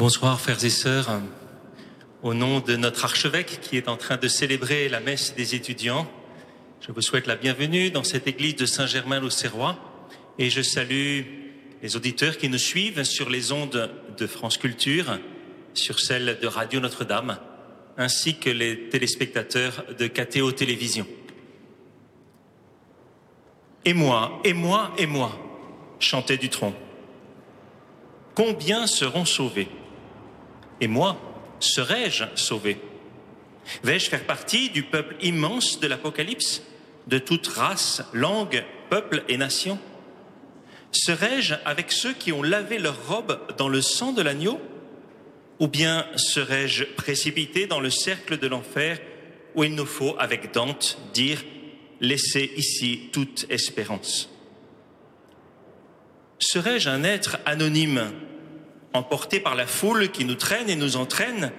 Bonsoir frères et sœurs. Au nom de notre archevêque qui est en train de célébrer la messe des étudiants, je vous souhaite la bienvenue dans cette église de Saint-Germain-l'Auxerrois et je salue les auditeurs qui nous suivent sur les ondes de France Culture, sur celles de Radio Notre-Dame, ainsi que les téléspectateurs de KTO Télévision. Et moi, et moi, et moi, chantait Dutronc. Combien seront sauvés Et moi, serai-je sauvé? Vais-je faire partie du peuple immense de l'Apocalypse, de toute race, langue, peuple et nation? Serai-je avec ceux qui ont lavé leur robe dans le sang de l'agneau? Ou bien serai-je précipité dans le cercle de l'enfer où il nous faut, avec Dante, dire Laissez ici toute espérance Serais-je un être anonyme emporté par la foule qui nous traîne et nous entraîne,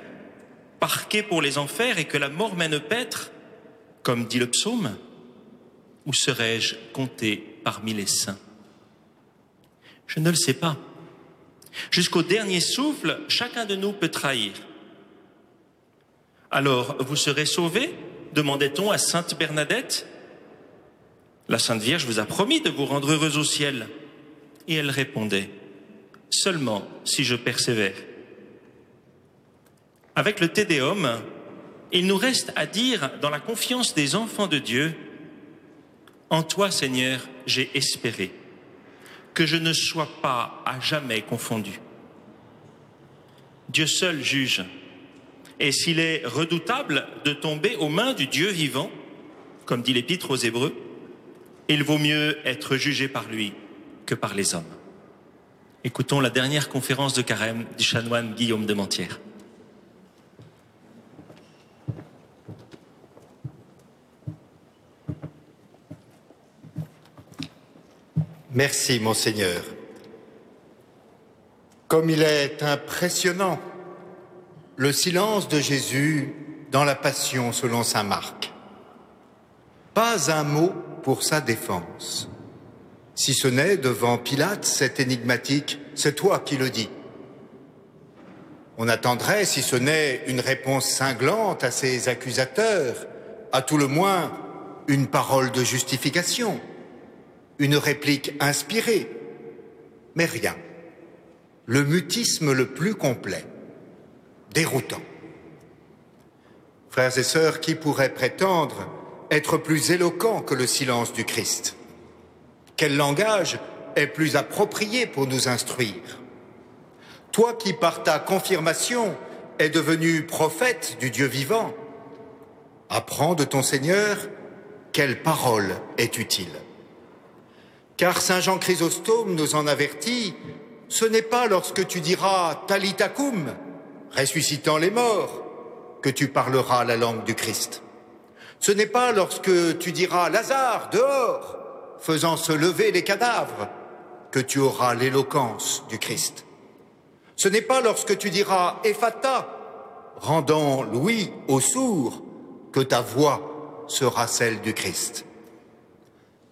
parqué pour les enfers et que la mort mène paître, comme dit le psaume Ou serais-je compté parmi les saints? Je ne le sais pas. Jusqu'au dernier souffle, chacun de nous peut trahir. Alors, vous serez sauvés? demandait-on à Sainte Bernadette. La Sainte Vierge vous a promis de vous rendre heureuse au ciel. Et elle répondait, seulement si je persévère. Avec le Tédéum, il nous reste à dire, dans la confiance des enfants de Dieu, En toi, Seigneur, j'ai espéré, que je ne sois pas à jamais confondu. Dieu seul juge, et s'il est redoutable de tomber aux mains du Dieu vivant, comme dit l'Épître aux Hébreux, il vaut mieux être jugé par lui que par les hommes. Écoutons la dernière conférence de carême du chanoine Guillaume de Mentière. Merci, Monseigneur. Comme il est impressionnant, le silence de Jésus dans la Passion selon Saint Marc. Pas un mot pour sa défense. Si ce n'est devant Pilate, cet énigmatique, c'est toi qui le dis. On attendrait, si ce n'est une réponse cinglante à ses accusateurs, à tout le moins une parole de justification, une réplique inspirée, mais rien. Le mutisme le plus complet, déroutant. Frères et sœurs, qui pourrait prétendre être plus éloquent que le silence du Christ? Quel langage est plus approprié pour nous instruire Toi qui, par ta confirmation, es devenu prophète du Dieu vivant, apprends de ton Seigneur quelle parole est utile. Car Saint Jean Chrysostome nous en avertit, ce n'est pas lorsque tu diras Talitakum, ressuscitant les morts, que tu parleras la langue du Christ. Ce n'est pas lorsque tu diras Lazare, dehors, faisant se lever les cadavres, que tu auras l'éloquence du Christ. Ce n'est pas lorsque tu diras Ephata, rendant l'ouïe aux sourds, que ta voix sera celle du Christ.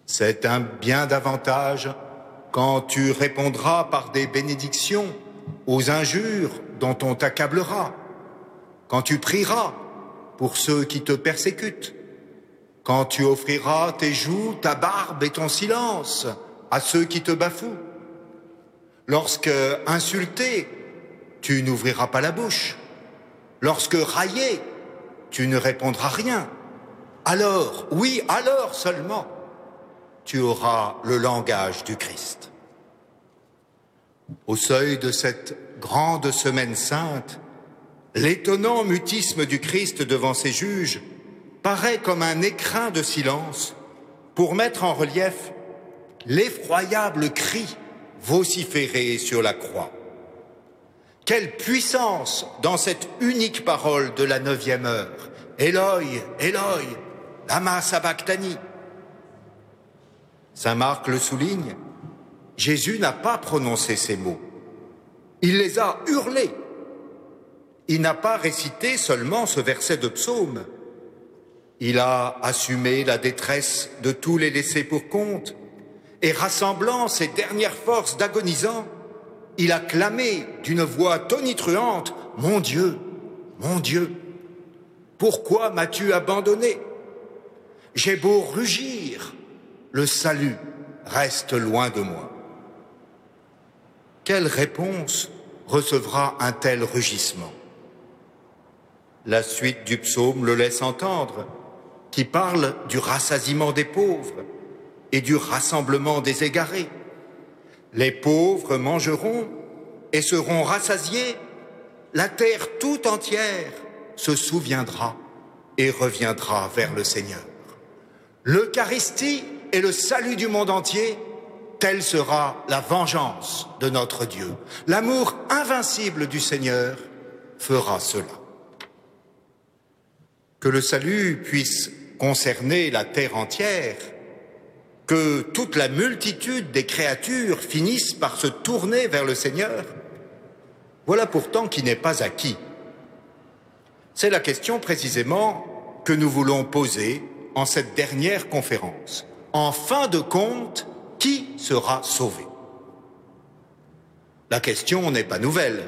C'est un bien davantage quand tu répondras par des bénédictions aux injures dont on t'accablera, quand tu prieras pour ceux qui te persécutent, quand tu offriras tes joues, ta barbe et ton silence à ceux qui te bafouent, lorsque insulté, tu n'ouvriras pas la bouche, lorsque raillé, tu ne répondras rien, alors, oui, alors seulement, tu auras le langage du Christ. Au seuil de cette grande semaine sainte, l'étonnant mutisme du Christ devant ses juges paraît comme un écrin de silence pour mettre en relief l'effroyable cri vociféré sur la croix. Quelle puissance dans cette unique parole de la neuvième heure. Eloi, Eloi, lama sabachthani. Saint Marc le souligne, Jésus n'a pas prononcé ces mots. Il les a hurlés. Il n'a pas récité seulement ce verset de psaume. Il a assumé la détresse de tous les laissés pour compte et rassemblant ses dernières forces d'agonisants, il a clamé d'une voix tonitruante, Mon Dieu, mon Dieu, pourquoi m'as-tu abandonné? J'ai beau rugir, le salut reste loin de moi. Quelle réponse recevra un tel rugissement? La suite du psaume le laisse entendre, qui parle du rassasiement des pauvres et du rassemblement des égarés. Les pauvres mangeront et seront rassasiés. La terre tout entière se souviendra et reviendra vers le Seigneur. L'Eucharistie est le salut du monde entier, telle sera la vengeance de notre Dieu. L'amour invincible du Seigneur fera cela. Que le salut puisse concerner la terre entière que toute la multitude des créatures finissent par se tourner vers le Seigneur Voilà pourtant qui n'est pas acquis. C'est la question précisément que nous voulons poser en cette dernière conférence. En fin de compte, qui sera sauvé? La question n'est pas nouvelle.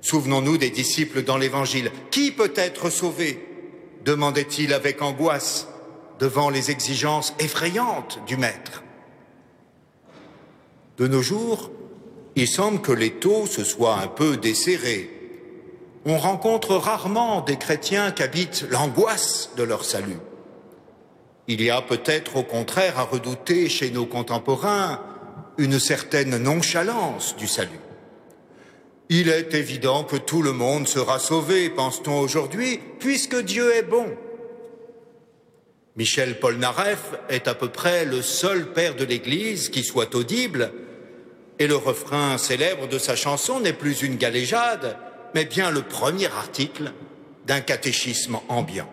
Souvenons-nous des disciples dans l'Évangile. Qui peut être sauvé? Demandait-il avec angoisse devant les exigences effrayantes du maître. De nos jours, il semble que les taux se soient un peu desserrés. On rencontre rarement des chrétiens qui habitent l'angoisse de leur salut. Il y a peut-être au contraire à redouter chez nos contemporains une certaine nonchalance du salut. Il est évident que tout le monde sera sauvé, pense-t-on aujourd'hui, puisque Dieu est bon. Michel Polnareff est à peu près le seul père de l'Église qui soit audible, et le refrain célèbre de sa chanson n'est plus une galéjade, mais bien le premier article d'un catéchisme ambiant.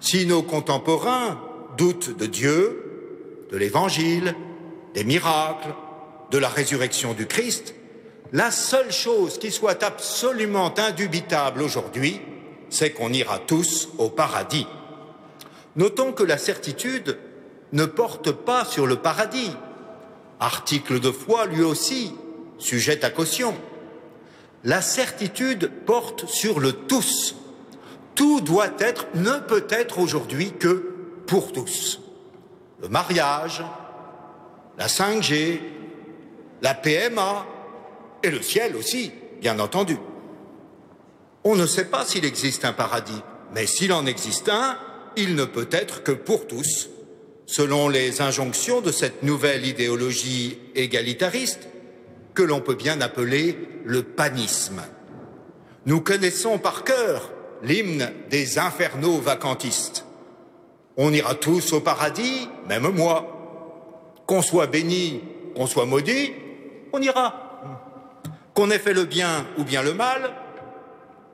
Si nos contemporains doutent de Dieu, de l'Évangile, des miracles, de la résurrection du Christ, la seule chose qui soit absolument indubitable aujourd'hui, c'est qu'on ira tous au paradis. Notons que la certitude ne porte pas sur le paradis. Article de foi, lui aussi, sujet à caution. La certitude porte sur le tous. Tout doit être, ne peut être aujourd'hui que pour tous. Le mariage, la 5G, la PMA et le ciel aussi, bien entendu. On ne sait pas s'il existe un paradis, mais s'il en existe un, il ne peut être que pour tous, selon les injonctions de cette nouvelle idéologie égalitariste que l'on peut bien appeler le panisme. Nous connaissons par cœur l'hymne des infernaux vacantistes. On ira tous au paradis, même moi. Qu'on soit béni, qu'on soit maudit, on ira. Qu'on ait fait le bien ou bien le mal,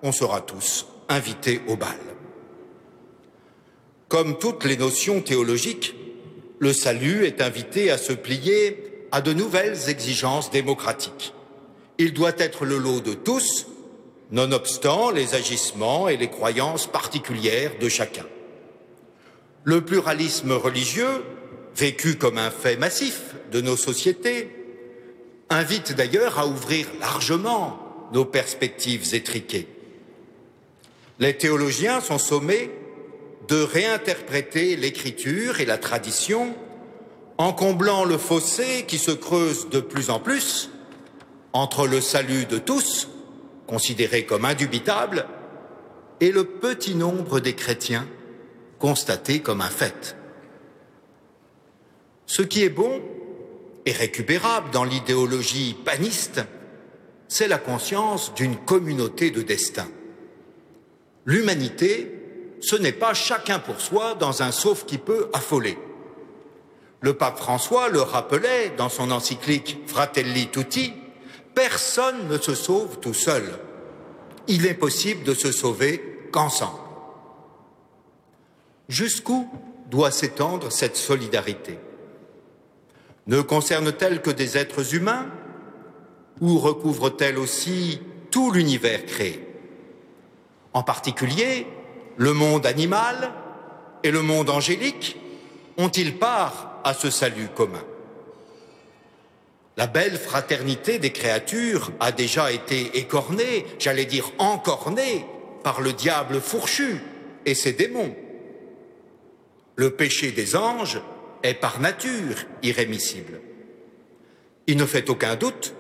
on sera tous invités au bal. Comme toutes les notions théologiques, le salut est invité à se plier à de nouvelles exigences démocratiques. Il doit être le lot de tous, nonobstant les agissements et les croyances particulières de chacun. Le pluralisme religieux, vécu comme un fait massif de nos sociétés, invite d'ailleurs à ouvrir largement nos perspectives étriquées. Les théologiens sont sommés de réinterpréter l'écriture et la tradition en comblant le fossé qui se creuse de plus en plus entre le salut de tous, considéré comme indubitable, et le petit nombre des chrétiens, constaté comme un fait. Ce qui est bon et récupérable dans l'idéologie paniste, c'est la conscience d'une communauté de destin. L'humanité ce n'est pas chacun pour soi dans un sauf qui peut affoler. Le pape François le rappelait dans son encyclique Fratelli Tutti, personne ne se sauve tout seul. Il est possible de se sauver qu'ensemble. Jusqu'où doit s'étendre cette solidarité? Ne concerne-t-elle que des êtres humains ou recouvre-t-elle aussi tout l'univers créé? En particulier, le monde animal et le monde angélique ont-ils part à ce salut commun? La belle fraternité des créatures a déjà été écornée, j'allais dire encornée, par le diable fourchu et ses démons. Le péché des anges est par nature irrémissible. Il ne fait aucun doute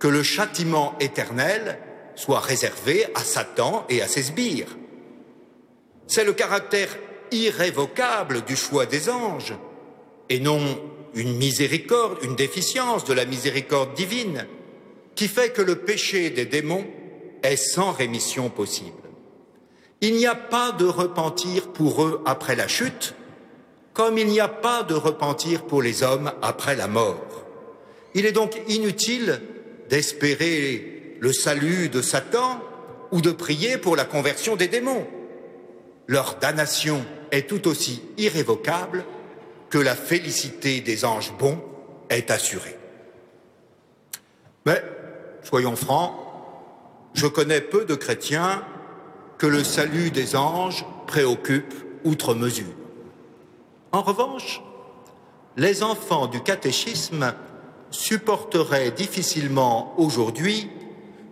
que le châtiment éternel soit réservé à Satan et à ses sbires. C'est le caractère irrévocable du choix des anges, et non une miséricorde, une déficience de la miséricorde divine, qui fait que le péché des démons est sans rémission possible. Il n'y a pas de repentir pour eux après la chute, comme il n'y a pas de repentir pour les hommes après la mort. Il est donc inutile d'espérer le salut de Satan ou de prier pour la conversion des démons. Leur damnation est tout aussi irrévocable que la félicité des anges bons est assurée. Mais, soyons francs, je connais peu de chrétiens que le salut des anges préoccupe outre mesure. En revanche, les enfants du catéchisme supporteraient difficilement aujourd'hui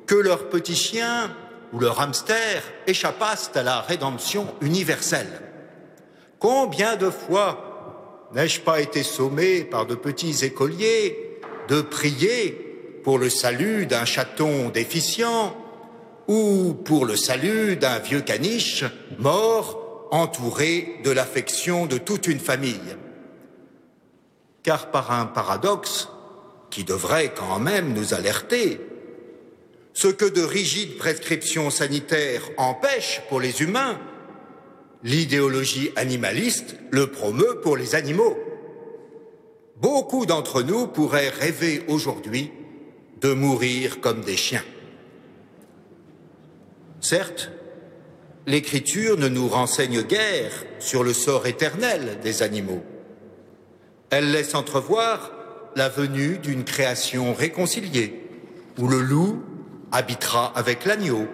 que leur petit chien ou leur hamster échappassent à la rédemption universelle. Combien de fois N'ai-je pas été sommé par de petits écoliers de prier pour le salut d'un chaton déficient ou pour le salut d'un vieux caniche mort entouré de l'affection de toute une famille Car par un paradoxe qui devrait quand même nous alerter, ce que de rigides prescriptions sanitaires empêchent pour les humains, L'idéologie animaliste le promeut pour les animaux. Beaucoup d'entre nous pourraient rêver aujourd'hui de mourir comme des chiens. Certes, l'Écriture ne nous renseigne guère sur le sort éternel des animaux. Elle laisse entrevoir la venue d'une création réconciliée, où le loup habitera avec l'agneau,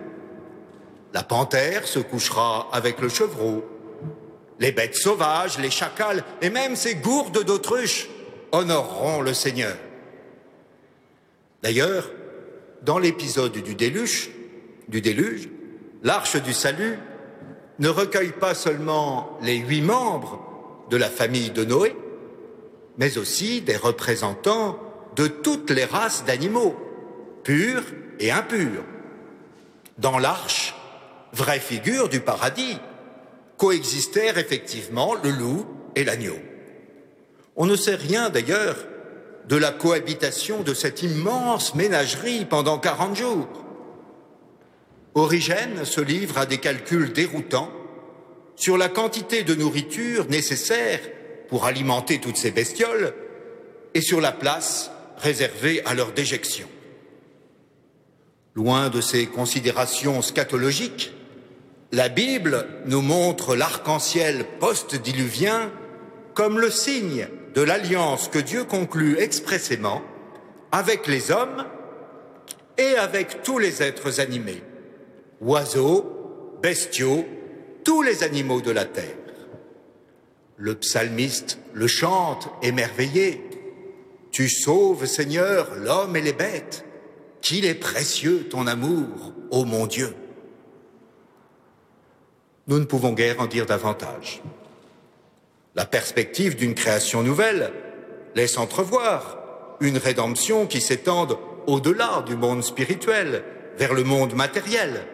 la panthère se couchera avec le chevreau. Les bêtes sauvages, les chacals et même ces gourdes d'autruche honoreront le Seigneur. D'ailleurs, dans l'épisode du déluge, du déluge, l'arche du salut ne recueille pas seulement les huit membres de la famille de Noé, mais aussi des représentants de toutes les races d'animaux, purs et impurs. Dans l'arche, vraie figure du paradis, coexistèrent effectivement le loup et l'agneau. On ne sait rien d'ailleurs de la cohabitation de cette immense ménagerie pendant quarante jours. Origène se livre à des calculs déroutants sur la quantité de nourriture nécessaire pour alimenter toutes ces bestioles et sur la place réservée à leur déjection. Loin de ces considérations scatologiques, la Bible nous montre l'arc-en-ciel post-diluvien comme le signe de l'alliance que Dieu conclut expressément avec les hommes et avec tous les êtres animés, oiseaux, bestiaux, tous les animaux de la terre. Le psalmiste le chante émerveillé. Tu sauves, Seigneur, l'homme et les bêtes. Qu'il est précieux ton amour, ô mon Dieu. Nous ne pouvons guère en dire davantage. La perspective d'une création nouvelle laisse entrevoir une rédemption qui s'étende au-delà du monde spirituel, vers le monde matériel.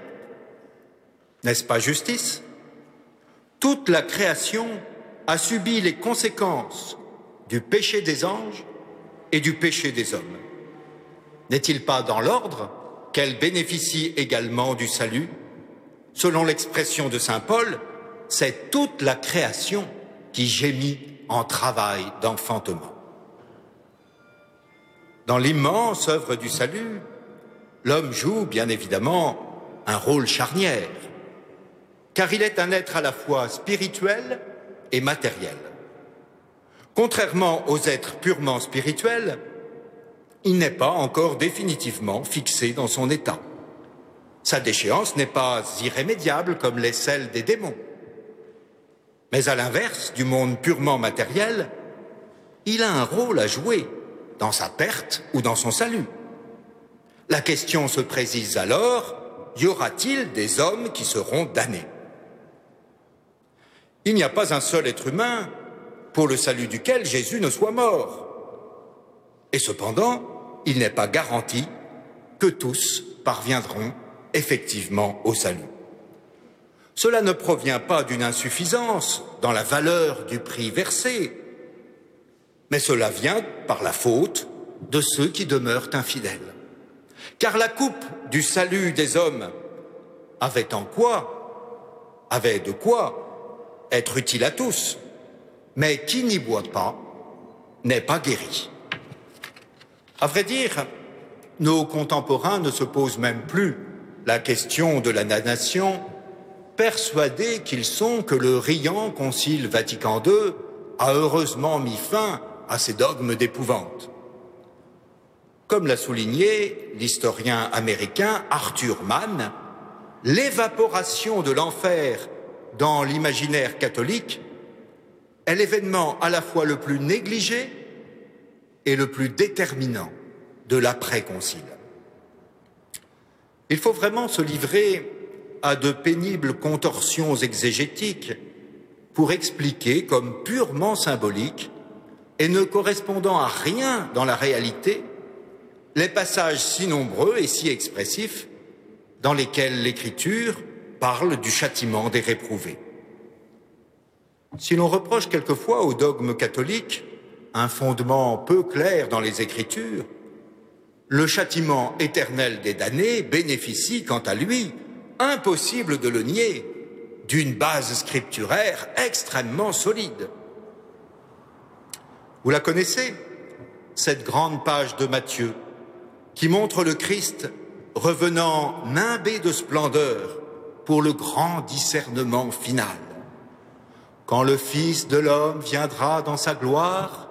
N'est-ce pas justice? Toute la création a subi les conséquences du péché des anges et du péché des hommes. N'est-il pas dans l'ordre qu'elle bénéficie également du salut? Selon l'expression de Saint Paul, c'est toute la création qui gémit en travail d'enfantement. Dans l'immense œuvre du salut, l'homme joue bien évidemment un rôle charnière, car il est un être à la fois spirituel et matériel. Contrairement aux êtres purement spirituels, il n'est pas encore définitivement fixé dans son état. Sa déchéance n'est pas irrémédiable comme l'est celle des démons. Mais à l'inverse du monde purement matériel, il a un rôle à jouer dans sa perte ou dans son salut. La question se précise alors, y aura-t-il des hommes qui seront damnés? Il n'y a pas un seul être humain pour le salut duquel Jésus ne soit mort. Et cependant, il n'est pas garanti que tous parviendront effectivement au salut. Cela ne provient pas d'une insuffisance dans la valeur du prix versé, mais cela vient par la faute de ceux qui demeurent infidèles. Car la coupe du salut des hommes avait en quoi, avait de quoi être utile à tous, mais qui n'y boit pas n'est pas guéri. À vrai dire, nos contemporains ne se posent même plus la question de la nation, persuadés qu'ils sont que le riant Concile Vatican II a heureusement mis fin à ces dogmes d'épouvante. Comme l'a souligné l'historien américain Arthur Mann, l'évaporation de l'enfer dans l'imaginaire catholique est l'événement à la fois le plus négligé et le plus déterminant de l'après-concile. Il faut vraiment se livrer à de pénibles contorsions exégétiques pour expliquer comme purement symbolique et ne correspondant à rien dans la réalité les passages si nombreux et si expressifs dans lesquels l'Écriture parle du châtiment des réprouvés. Si l'on reproche quelquefois au dogme catholique un fondement peu clair dans les Écritures, le châtiment éternel des damnés bénéficie, quant à lui, impossible de le nier, d'une base scripturaire extrêmement solide. Vous la connaissez, cette grande page de Matthieu, qui montre le Christ revenant nimbé de splendeur pour le grand discernement final. Quand le Fils de l'homme viendra dans sa gloire,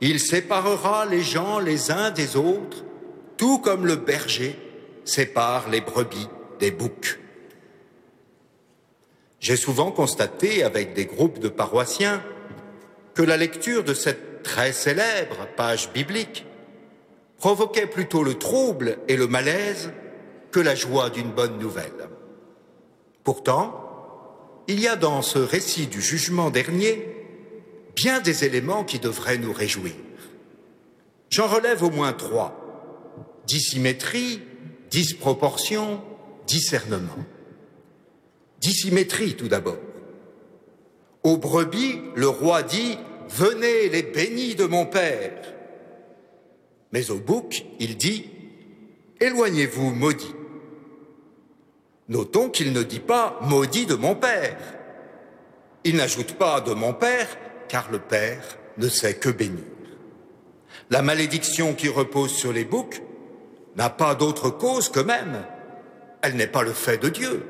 il séparera les gens les uns des autres, tout comme le berger sépare les brebis des boucs. J'ai souvent constaté avec des groupes de paroissiens que la lecture de cette très célèbre page biblique provoquait plutôt le trouble et le malaise que la joie d'une bonne nouvelle. Pourtant, il y a dans ce récit du jugement dernier bien des éléments qui devraient nous réjouir. J'en relève au moins trois. Dissymétrie, disproportion, discernement. Dissymétrie tout d'abord. Aux brebis, le roi dit Venez les bénis de mon Père. Mais au bouc, il dit Éloignez-vous, maudits. Notons qu'il ne dit pas maudit de mon Père. Il n'ajoute pas de mon Père, car le Père ne sait que bénir. La malédiction qui repose sur les boucs n'a pas d'autre cause que même, elle n'est pas le fait de Dieu.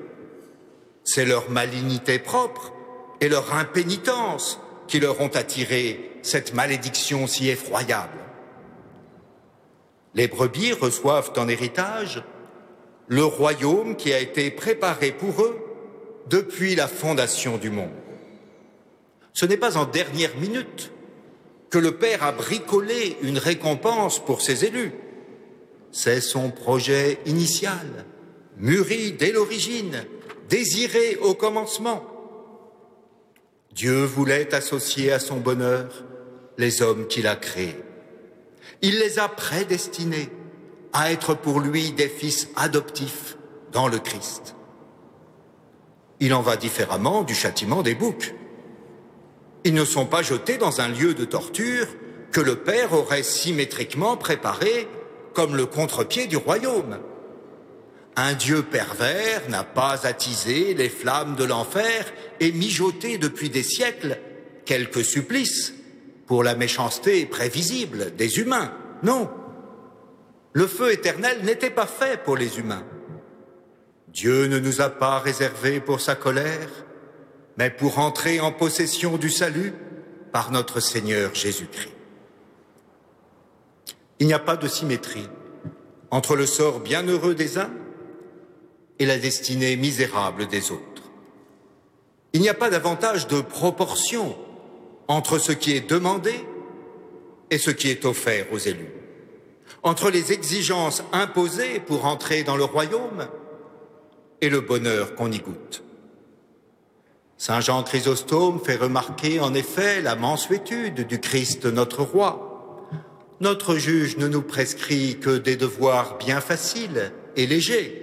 C'est leur malignité propre et leur impénitence qui leur ont attiré cette malédiction si effroyable. Les brebis reçoivent en héritage le royaume qui a été préparé pour eux depuis la fondation du monde. Ce n'est pas en dernière minute que le Père a bricolé une récompense pour ses élus. C'est son projet initial, mûri dès l'origine, désiré au commencement. Dieu voulait associer à son bonheur les hommes qu'il a créés. Il les a prédestinés à être pour lui des fils adoptifs dans le Christ. Il en va différemment du châtiment des boucs. Ils ne sont pas jetés dans un lieu de torture que le Père aurait symétriquement préparé comme le contre-pied du royaume. Un Dieu pervers n'a pas attisé les flammes de l'enfer et mijoté depuis des siècles quelques supplices pour la méchanceté prévisible des humains. Non, le feu éternel n'était pas fait pour les humains. Dieu ne nous a pas réservé pour sa colère, mais pour entrer en possession du salut par notre Seigneur Jésus-Christ. Il n'y a pas de symétrie entre le sort bienheureux des uns et la destinée misérable des autres. Il n'y a pas davantage de proportion entre ce qui est demandé et ce qui est offert aux élus, entre les exigences imposées pour entrer dans le royaume et le bonheur qu'on y goûte. Saint Jean Chrysostome fait remarquer en effet la mansuétude du Christ notre roi. Notre juge ne nous prescrit que des devoirs bien faciles et légers.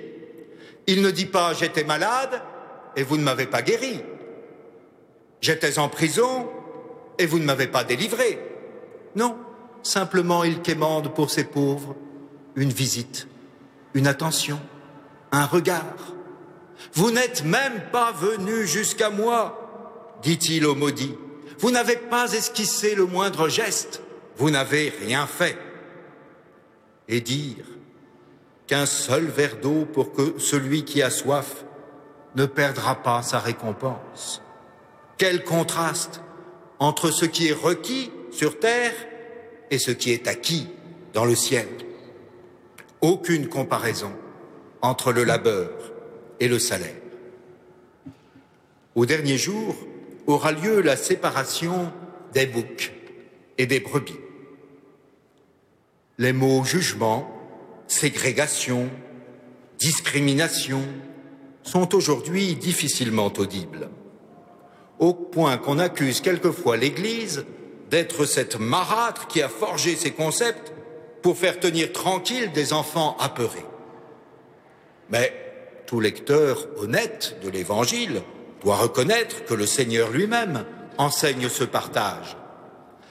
Il ne dit pas j'étais malade et vous ne m'avez pas guéri. J'étais en prison et vous ne m'avez pas délivré. Non, simplement il quémande pour ces pauvres une visite, une attention, un regard. Vous n'êtes même pas venu jusqu'à moi, dit-il au maudit. Vous n'avez pas esquissé le moindre geste, vous n'avez rien fait. Et dire qu'un seul verre d'eau pour que celui qui a soif ne perdra pas sa récompense. Quel contraste entre ce qui est requis sur terre et ce qui est acquis dans le ciel. Aucune comparaison entre le labeur et le salaire. Au dernier jour aura lieu la séparation des boucs et des brebis. Les mots jugement, ségrégation, discrimination sont aujourd'hui difficilement audibles, au point qu'on accuse quelquefois l'Église d'être cette marâtre qui a forgé ces concepts pour faire tenir tranquille des enfants apeurés. Mais tout lecteur honnête de l'Évangile doit reconnaître que le Seigneur lui-même enseigne ce partage.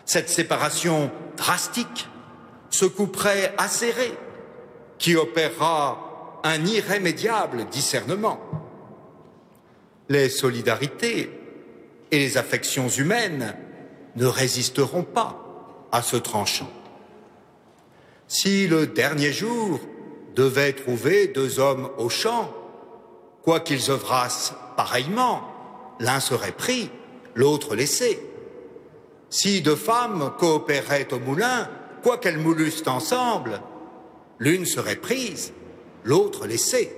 Cette séparation drastique, ce coup près acéré, qui opérera un irrémédiable discernement. Les solidarités et les affections humaines ne résisteront pas à ce tranchant. Si le dernier jour devait trouver deux hommes au champ, quoi qu'ils œuvrassent pareillement, l'un serait pris, l'autre laissé. Si deux femmes coopéraient au moulin, quoi qu'elles moulussent ensemble, l'une serait prise, l'autre laissée.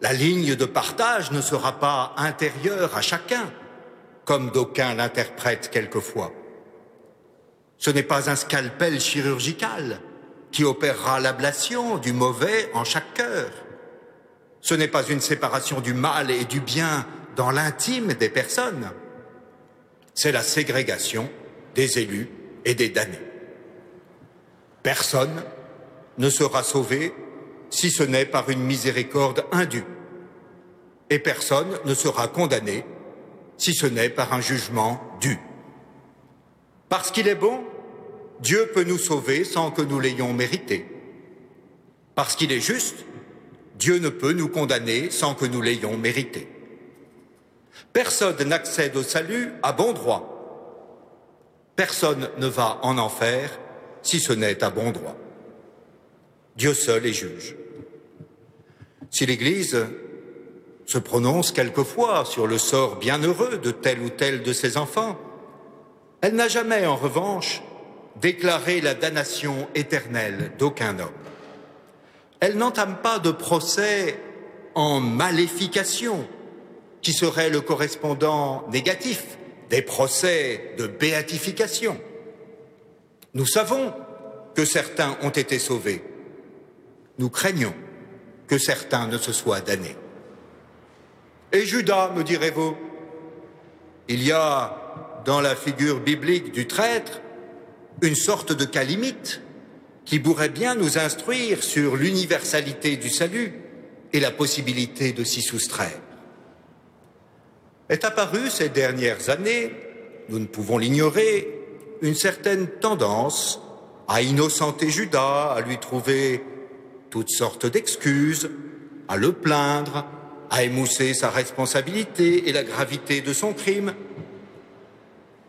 La ligne de partage ne sera pas intérieure à chacun, comme d'aucuns l'interprètent quelquefois. Ce n'est pas un scalpel chirurgical qui opérera l'ablation du mauvais en chaque cœur. Ce n'est pas une séparation du mal et du bien dans l'intime des personnes. C'est la ségrégation des élus et des damnés. Personne ne sera sauvé si ce n'est par une miséricorde indue. Et personne ne sera condamné si ce n'est par un jugement dû. Parce qu'il est bon, Dieu peut nous sauver sans que nous l'ayons mérité. Parce qu'il est juste, Dieu ne peut nous condamner sans que nous l'ayons mérité. Personne n'accède au salut à bon droit. Personne ne va en enfer si ce n'est à bon droit. Dieu seul est juge. Si l'Église se prononce quelquefois sur le sort bienheureux de tel ou tel de ses enfants. Elle n'a jamais, en revanche, déclaré la damnation éternelle d'aucun homme. Elle n'entame pas de procès en maléfication, qui serait le correspondant négatif des procès de béatification. Nous savons que certains ont été sauvés. Nous craignons que certains ne se soient damnés. Et Judas, me direz-vous? Il y a dans la figure biblique du traître une sorte de calimite qui pourrait bien nous instruire sur l'universalité du salut et la possibilité de s'y soustraire. Est apparue ces dernières années, nous ne pouvons l'ignorer, une certaine tendance à innocenter Judas, à lui trouver toutes sortes d'excuses, à le plaindre, à émousser sa responsabilité et la gravité de son crime.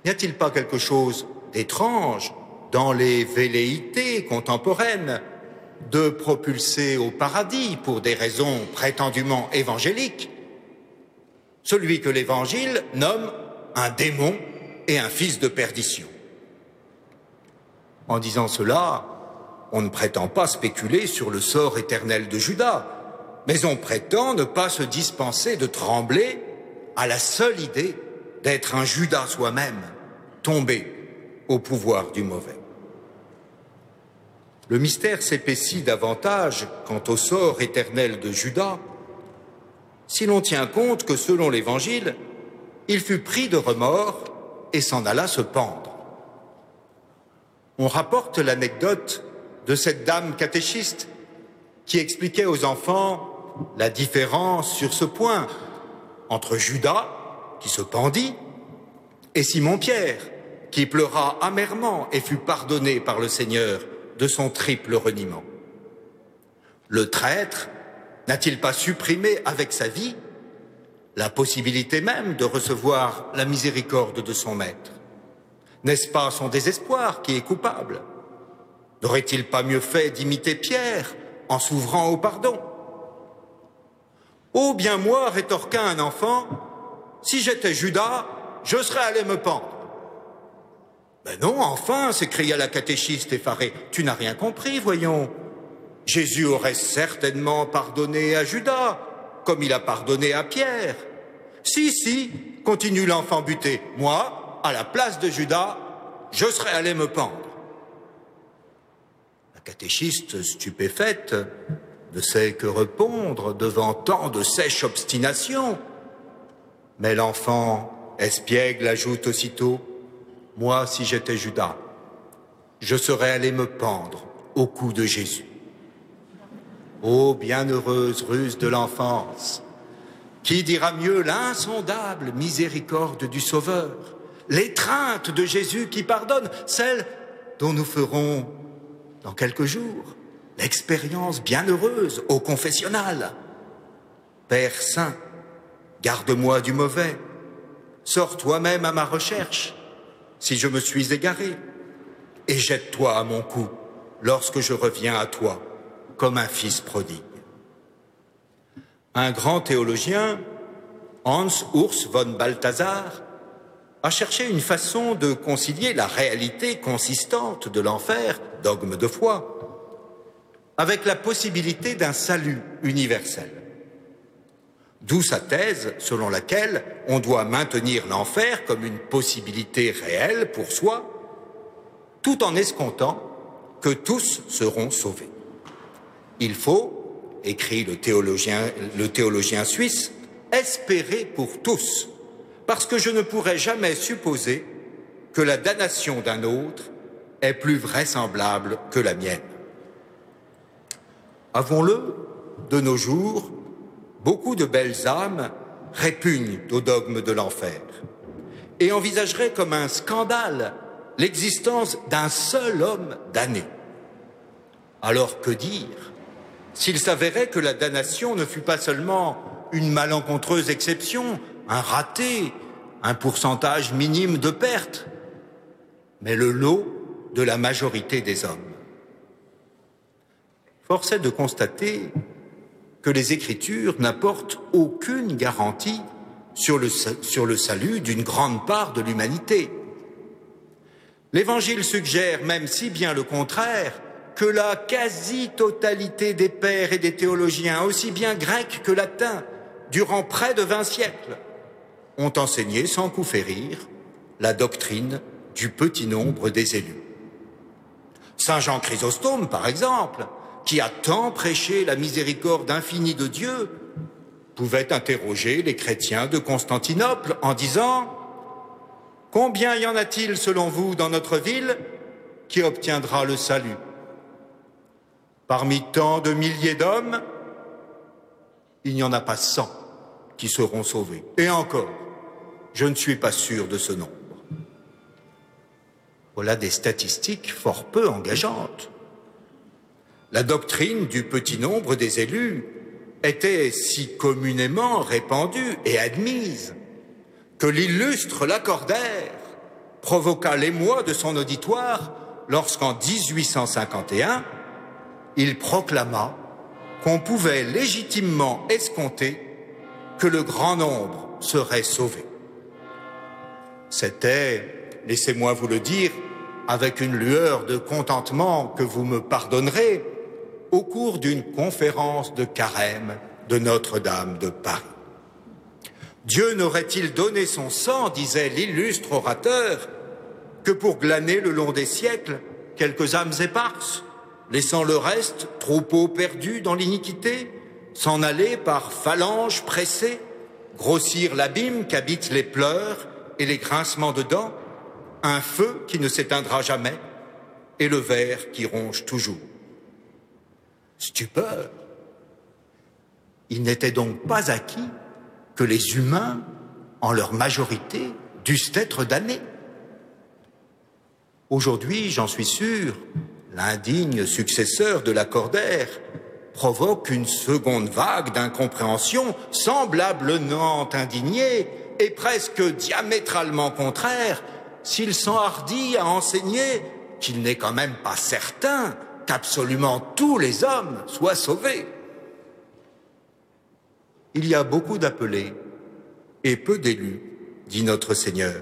N'y a-t-il pas quelque chose d'étrange dans les velléités contemporaines de propulser au paradis pour des raisons prétendument évangéliques celui que l'Évangile nomme un démon et un fils de perdition? En disant cela, on ne prétend pas spéculer sur le sort éternel de Judas, mais on prétend ne pas se dispenser de trembler à la seule idée d'être un Judas soi-même, tombé au pouvoir du mauvais. le mystère s'épaissit davantage quant au sort éternel de Judas, si l'on tient compte que selon l'Évangile, il fut pris de remords et s'en alla se pendre. On rapporte l'anecdote de cette dame catéchiste qui expliquait aux enfants la différence sur ce point entre Judas, qui se pendit, et Simon-Pierre, qui pleura amèrement et fut pardonné par le Seigneur de son triple reniement. Le traître n'a-t-il pas supprimé avec sa vie la possibilité même de recevoir la miséricorde de son maître? N'est-ce pas son désespoir qui est coupable? N'aurait-il pas mieux fait d'imiter Pierre en s'ouvrant au pardon? Oh bien moi, rétorqua un enfant, si j'étais Judas, je serais allé me pendre. Ben non, enfin, s'écria la catéchiste effarée, tu n'as rien compris, voyons. Jésus aurait certainement pardonné à Judas, comme il a pardonné à Pierre. Si, si, continue l'enfant buté, moi, à la place de Judas, je serais allé me pendre. La catéchiste, stupéfaite, ne sait que répondre devant tant de sèche obstination. Mais l'enfant espiègle ajoute aussitôt moi, si j'étais Judas, je serais allé me pendre au cou de Jésus. Ô bienheureuse ruse de l'enfance, qui dira mieux l'insondable miséricorde du Sauveur, l'étreinte de Jésus qui pardonne, celle dont nous ferons dans quelques jours l'expérience bienheureuse au confessionnal. Père Saint, garde-moi du mauvais, sors toi-même à ma recherche, si je me suis égaré, et jette-toi à mon cou lorsque je reviens à toi comme un fils prodigue. Un grand théologien, Hans Urs von Balthasar, a cherché une façon de concilier la réalité consistante de l'enfer, dogme de foi, avec la possibilité d'un salut universel. D'où sa thèse selon laquelle on doit maintenir l'enfer comme une possibilité réelle pour soi, tout en escomptant que tous seront sauvés. Il faut, écrit le théologien, suisse, espérer pour tous, parce que je ne pourrais jamais supposer que la damnation d'un autre est plus vraisemblable que la mienne. Avons-le, de nos jours, beaucoup de belles âmes répugnent au dogme de l'enfer et envisageraient comme un scandale l'existence d'un seul homme damné. Alors que dire s'il s'avérait que la damnation ne fut pas seulement une malencontreuse exception, un raté, un pourcentage minime de pertes, mais le lot de la majorité des hommes? Force est de constater que les Écritures n'apportent aucune garantie sur le, sur le salut d'une grande part de l'humanité. L'Évangile suggère même si bien le contraire que la quasi-totalité des pères et des théologiens, aussi bien grecs que latins, durant près de vingt siècles, ont enseigné sans coup férir la doctrine du petit nombre des élus. Saint Jean Chrysostome, par exemple, qui a tant prêché la miséricorde infinie de Dieu, pouvait interroger les chrétiens de Constantinople en disant Combien y en a-t-il selon vous dans notre ville qui obtiendra le salut? Parmi tant de milliers d'hommes, il n'y en a pas cent qui seront sauvés. Et encore, je ne suis pas sûr de ce nombre. Voilà des statistiques fort peu engageantes. La doctrine du petit nombre des élus était si communément répandue et admise que l'illustre Lacordaire provoqua l'émoi de son auditoire lorsqu'en 1851, il proclama qu'on pouvait légitimement escompter que le grand nombre serait sauvé. C'était, laissez-moi vous le dire, avec une lueur de contentement que vous me pardonnerez, au cours d'une conférence de carême de Notre-Dame de Paris. Dieu n'aurait-il donné son sang, disait l'illustre orateur, que pour glaner le long des siècles quelques âmes éparses laissant le reste, troupeau perdu dans l'iniquité, s'en aller par phalanges pressées, grossir l'abîme qu'habitent les pleurs et les grincements de dents, un feu qui ne s'éteindra jamais et le ver qui ronge toujours. Stupeur. Il n'était donc pas acquis que les humains, en leur majorité, dussent être damnés. Aujourd'hui, j'en suis sûr, l'indigne successeur de l'accordaire provoque une seconde vague d'incompréhension semblablement indignée et presque diamétralement contraire s'il s'enhardit à enseigner qu'il n'est quand même pas certain qu'absolument tous les hommes soient sauvés. Il y a beaucoup d'appelés et peu d'élus, dit notre Seigneur.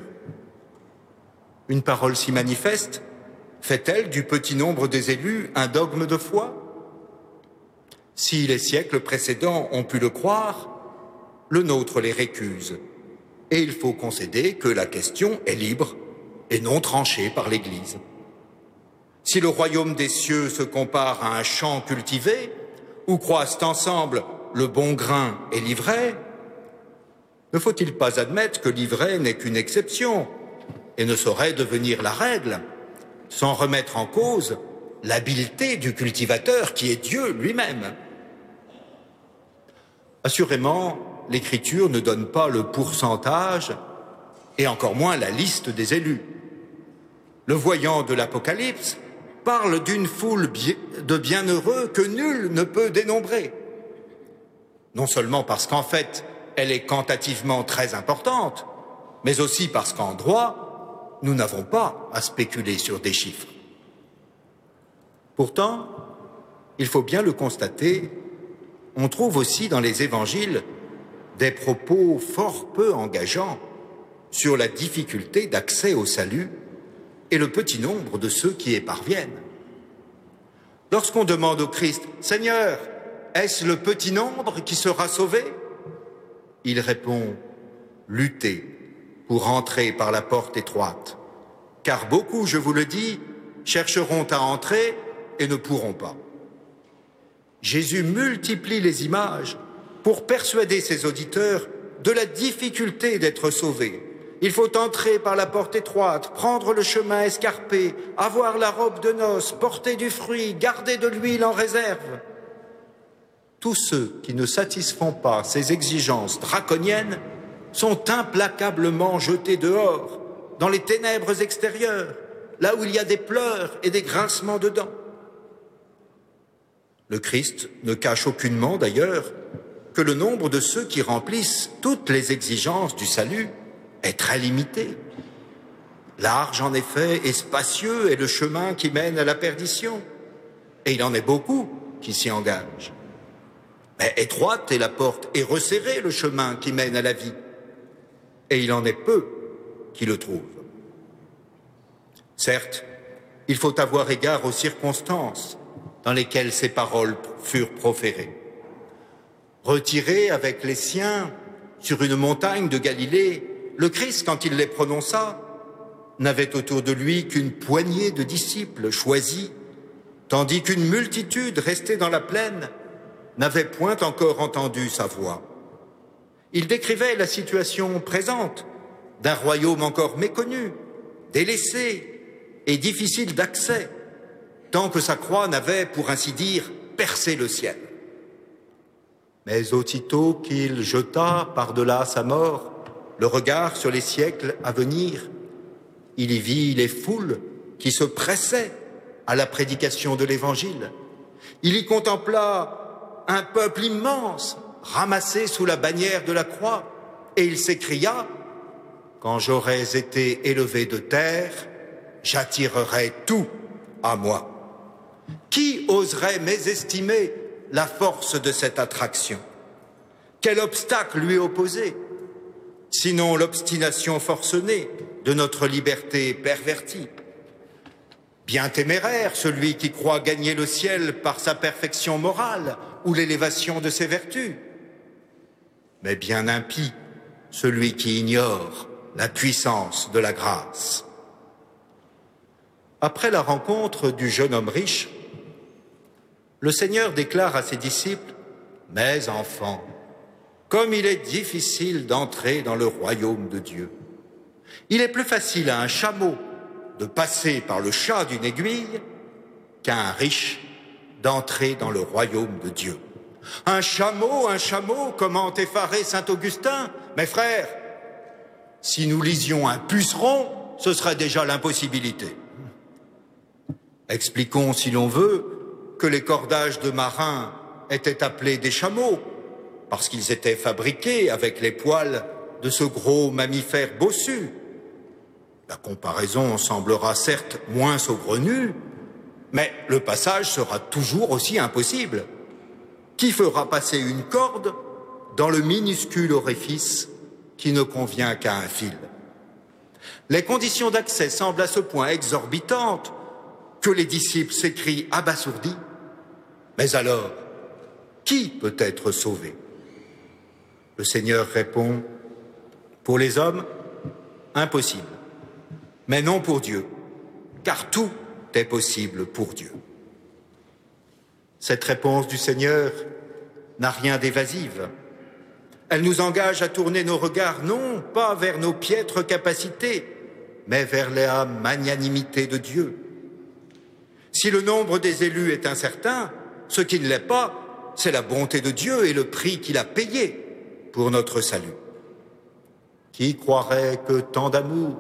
Une parole si manifeste fait-elle du petit nombre des élus un dogme de foi? Si les siècles précédents ont pu le croire, le nôtre les récuse. Et il faut concéder que la question est libre et non tranchée par l'Église. Si le royaume des cieux se compare à un champ cultivé, où croissent ensemble le bon grain et l'ivraie, ne faut-il pas admettre que l'ivraie n'est qu'une exception et ne saurait devenir la règle, sans remettre en cause l'habileté du cultivateur qui est Dieu lui-même? Assurément, l'Écriture ne donne pas le pourcentage et encore moins la liste des élus. Le voyant de l'Apocalypse parle d'une foule de bienheureux que nul ne peut dénombrer. Non seulement parce qu'en fait, elle est quantitativement très importante, mais aussi parce qu'en droit, nous n'avons pas à spéculer sur des chiffres. Pourtant, il faut bien le constater, on trouve aussi dans les évangiles des propos fort peu engageants sur la difficulté d'accès au salut et le petit nombre de ceux qui y parviennent. Lorsqu'on demande au Christ, Seigneur, est-ce le petit nombre qui sera sauvé? Il répond, luttez pour entrer par la porte étroite, car beaucoup, je vous le dis, chercheront à entrer et ne pourront pas. Jésus multiplie les images pour persuader ses auditeurs de la difficulté d'être sauvés il faut entrer par la porte étroite, prendre le chemin escarpé, avoir la robe de noces, porter du fruit, garder de l'huile en réserve. Tous ceux qui ne satisfont pas ces exigences draconiennes sont implacablement jetés dehors, dans les ténèbres extérieures, là où il y a des pleurs et des grincements de dents. Le Christ ne cache aucunement, d'ailleurs, que le nombre de ceux qui remplissent toutes les exigences du salut est très limité. Large, en effet, et spacieux est le chemin qui mène à la perdition. Et il en est beaucoup qui s'y engagent. Mais étroite est la porte et resserré le chemin qui mène à la vie. Et il en est peu qui le trouvent. Certes, il faut avoir égard aux circonstances dans lesquelles ces paroles furent proférées. Retiré avec les siens sur une montagne de Galilée, le Christ, quand il les prononça, n'avait autour de lui qu'une poignée de disciples choisis, tandis qu'une multitude restée dans la plaine n'avait point encore entendu sa voix. Il décrivait la situation présente d'un royaume encore méconnu, délaissé et difficile d'accès, tant que sa croix n'avait, pour ainsi dire, percé le ciel. Mais aussitôt qu'il jeta par-delà sa mort le regard sur les siècles à venir, il y vit les foules qui se pressaient à la prédication de l'Évangile. Il y contempla un peuple immense ramassé sous la bannière de la croix, et il s'écria, Quand j'aurais été élevé de terre, j'attirerai tout à moi. Qui oserait mésestimer la force de cette attraction? Quel obstacle lui opposer? Sinon l'obstination forcenée de notre liberté pervertie. Bien téméraire celui qui croit gagner le ciel par sa perfection morale ou l'élévation de ses vertus, mais bien impie celui qui ignore la puissance de la grâce. Après la rencontre du jeune homme riche, le Seigneur déclare à ses disciples, Mes enfants, comme il est difficile d'entrer dans le royaume de Dieu. Il est plus facile à un chameau de passer par le chat d'une aiguille qu'à un riche d'entrer dans le royaume de Dieu. Un chameau, un chameau, comment effarer Saint Augustin? Mes frères, si nous lisions un puceron, ce serait déjà l'impossibilité. Expliquons, si l'on veut, que les cordages de marins étaient appelés des chameaux, parce qu'ils étaient fabriqués avec les poils de ce gros mammifère bossu. La comparaison semblera certes moins saugrenue, mais le passage sera toujours aussi impossible. Qui fera passer une corde dans le minuscule orifice qui ne convient qu'à un fil? Les conditions d'accès semblent à ce point exorbitantes que les disciples s'écrient abasourdis. Mais alors, qui peut être sauvé? Le Seigneur répond, pour les hommes, impossible, mais non pour Dieu, car tout est possible pour Dieu. Cette réponse du Seigneur n'a rien d'évasive. Elle nous engage à tourner nos regards non pas vers nos piètres capacités, mais vers la magnanimité de Dieu. Si le nombre des élus est incertain, ce qui ne l'est pas, c'est la bonté de Dieu et le prix qu'il a payé pour notre salut. Qui croirait que tant d'amour,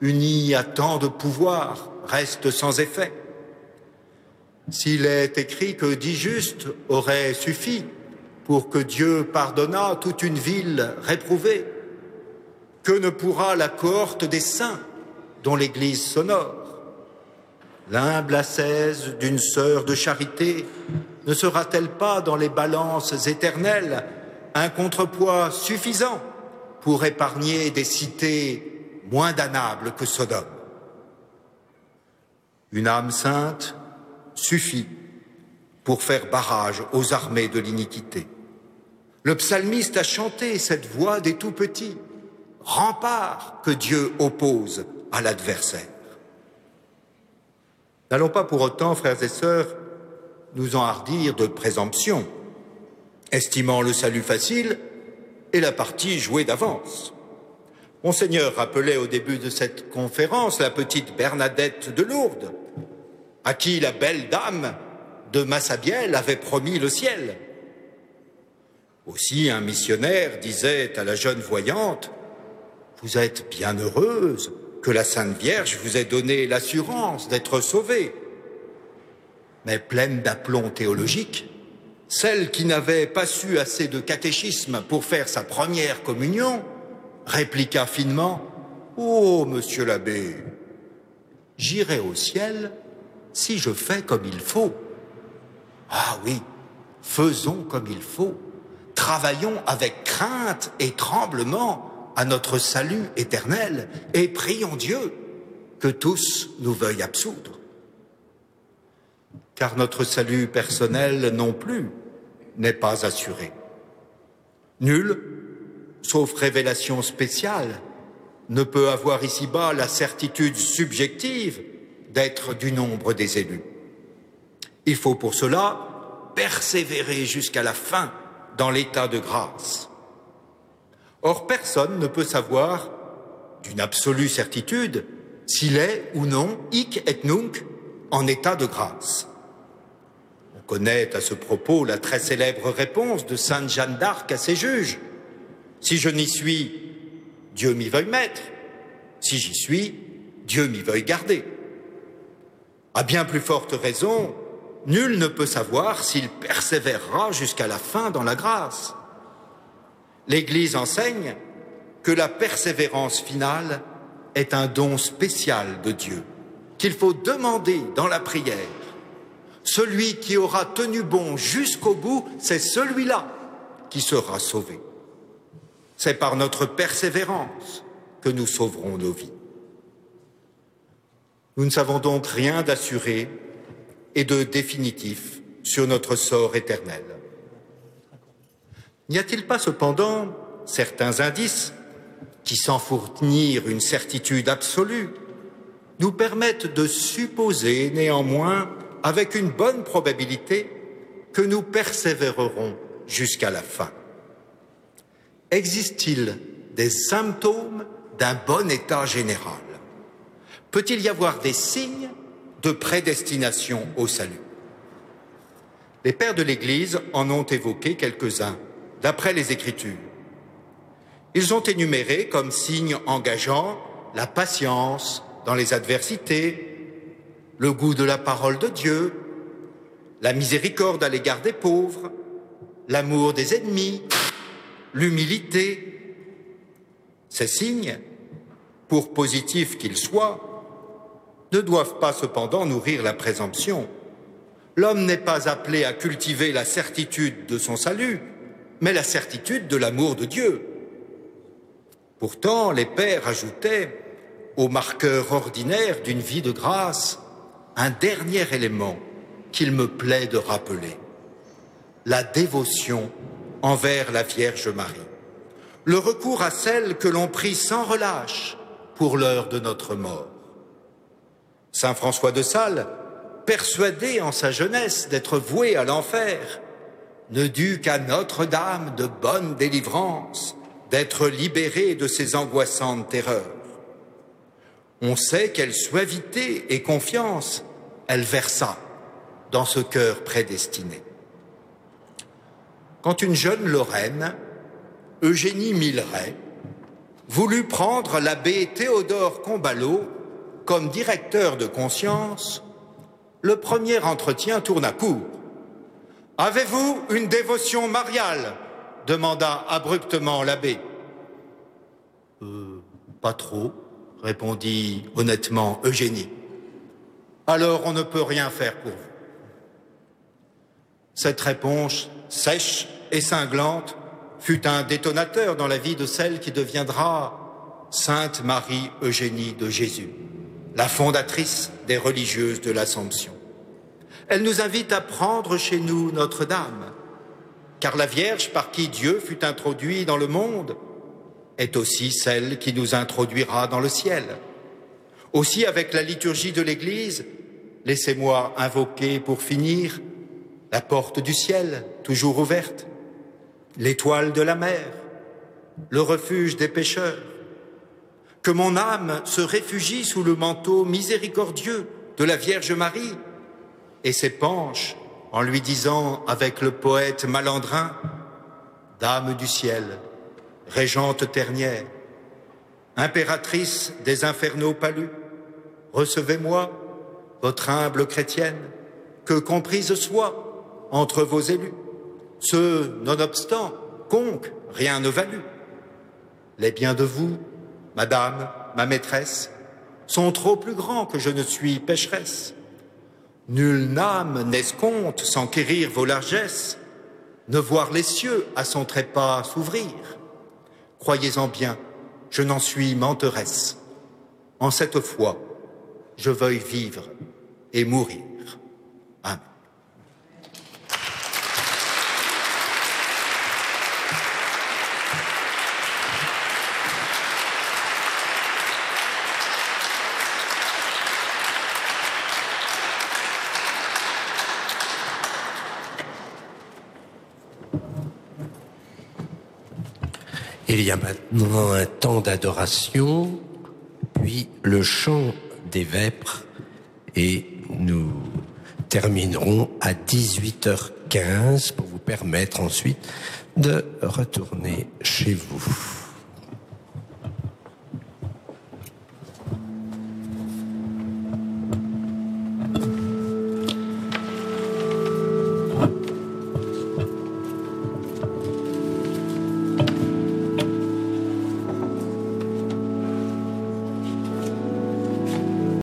uni à tant de pouvoir, reste sans effet? S'il est écrit que dix justes auraient suffi pour que Dieu pardonnât toute une ville réprouvée, que ne pourra la cohorte des saints dont l'Église s'honore? L'humble ascèse d'une sœur de charité ne sera-t-elle pas dans les balances éternelles un contrepoids suffisant pour épargner des cités moins damnables que Sodome Une âme sainte suffit pour faire barrage aux armées de l'iniquité. Le psalmiste a chanté cette voix des tout petits, rempart que Dieu oppose à l'adversaire. N'allons pas pour autant, frères et sœurs, nous enhardir de présomption, estimant le salut facile et la partie jouée d'avance. Monseigneur rappelait au début de cette conférence la petite Bernadette de Lourdes, à qui la belle dame de Massabielle avait promis le ciel. Aussi un missionnaire disait à la jeune voyante, Vous êtes bien heureuse, que la Sainte Vierge vous ait donné l'assurance d'être sauvée. Mais pleine d'aplomb théologique, celle qui n'avait pas su assez de catéchisme pour faire sa première communion répliqua finement Oh, monsieur l'abbé, j'irai au ciel si je fais comme il faut. Ah oui, faisons comme il faut, travaillons avec crainte et tremblement à notre salut éternel et prions Dieu que tous nous veuillent absoudre. Car notre salut personnel non plus n'est pas assuré. Nul, sauf révélation spéciale, ne peut avoir ici-bas la certitude subjective d'être du nombre des élus. Il faut pour cela persévérer jusqu'à la fin dans l'état de grâce. Or, personne ne peut savoir d'une absolue certitude s'il est ou non hic et nunc en état de grâce. On connaît à ce propos la très célèbre réponse de Sainte Jeanne d'Arc à ses juges. Si je n'y suis, Dieu m'y veuille mettre. Si j'y suis, Dieu m'y veuille garder. À bien plus forte raison, nul ne peut savoir s'il persévérera jusqu'à la fin dans la grâce. L'Église enseigne que la persévérance finale est un don spécial de Dieu, qu'il faut demander dans la prière. Celui qui aura tenu bon jusqu'au bout, c'est celui-là qui sera sauvé. C'est par notre persévérance que nous sauverons nos vies. Nous ne savons donc rien d'assuré et de définitif sur notre sort éternel. N'y a-t-il pas cependant certains indices qui, sans fournir une certitude absolue, nous permettent de supposer néanmoins, avec une bonne probabilité, que nous persévérerons jusqu'à la fin. Existe-t-il des symptômes d'un bon état général? Peut-il y avoir des signes de prédestination au salut? Les pères de l'Église en ont évoqué quelques-uns, d'après les Écritures. Ils ont énuméré comme signes engageants la patience dans les adversités, le goût de la parole de Dieu, la miséricorde à l'égard des pauvres, l'amour des ennemis, l'humilité. Ces signes, pour positifs qu'ils soient, ne doivent pas cependant nourrir la présomption. L'homme n'est pas appelé à cultiver la certitude de son salut, mais la certitude de l'amour de Dieu. Pourtant, les pères ajoutaient au marqueur ordinaire d'une vie de grâce un dernier élément qu'il me plaît de rappeler, la dévotion envers la Vierge Marie, le recours à celle que l'on prie sans relâche pour l'heure de notre mort. Saint François de Sales, persuadé en sa jeunesse d'être voué à l'enfer, ne dut qu'à Notre-Dame de bonne délivrance d'être libéré de ses angoissantes terreurs. On sait quelle suavité et confiance elle versa dans ce cœur prédestiné. Quand une jeune Lorraine, Eugénie Milleret, voulut prendre l'abbé Théodore Combalot comme directeur de conscience, le premier entretien tourna court. Avez-vous une dévotion mariale? demanda abruptement l'abbé. Euh, pas trop, répondit honnêtement Eugénie. Alors on ne peut rien faire pour vous. Cette réponse sèche et cinglante fut un détonateur dans la vie de celle qui deviendra Sainte Marie Eugénie de Jésus, la fondatrice des religieuses de l'Assomption. Elle nous invite à prendre chez nous Notre-Dame, car la Vierge par qui Dieu fut introduit dans le monde est aussi celle qui nous introduira dans le ciel. Aussi, avec la liturgie de l'Église, laissez-moi invoquer pour finir la porte du ciel, toujours ouverte, l'étoile de la mer, le refuge des pécheurs, que mon âme se réfugie sous le manteau miséricordieux de la Vierge Marie et s'épanche en lui disant avec le poète malandrin, Dame du ciel, régente ternière, impératrice des infernaux palus, recevez-moi, votre humble chrétienne, que comprise soit entre vos élus, ce, nonobstant, conque, rien ne valut. Les biens de vous, madame, ma maîtresse, sont trop plus grands que je ne suis pécheresse. Nulle âme n'escompte sans quérir vos largesses, ne voir les cieux à son trépas s'ouvrir. Croyez-en bien, je n'en suis menteresse. En cette foi, je veuille vivre et mourir. Il y a maintenant un temps d'adoration, puis le chant des vêpres et nous terminerons à 18h15 pour vous permettre ensuite de retourner chez vous.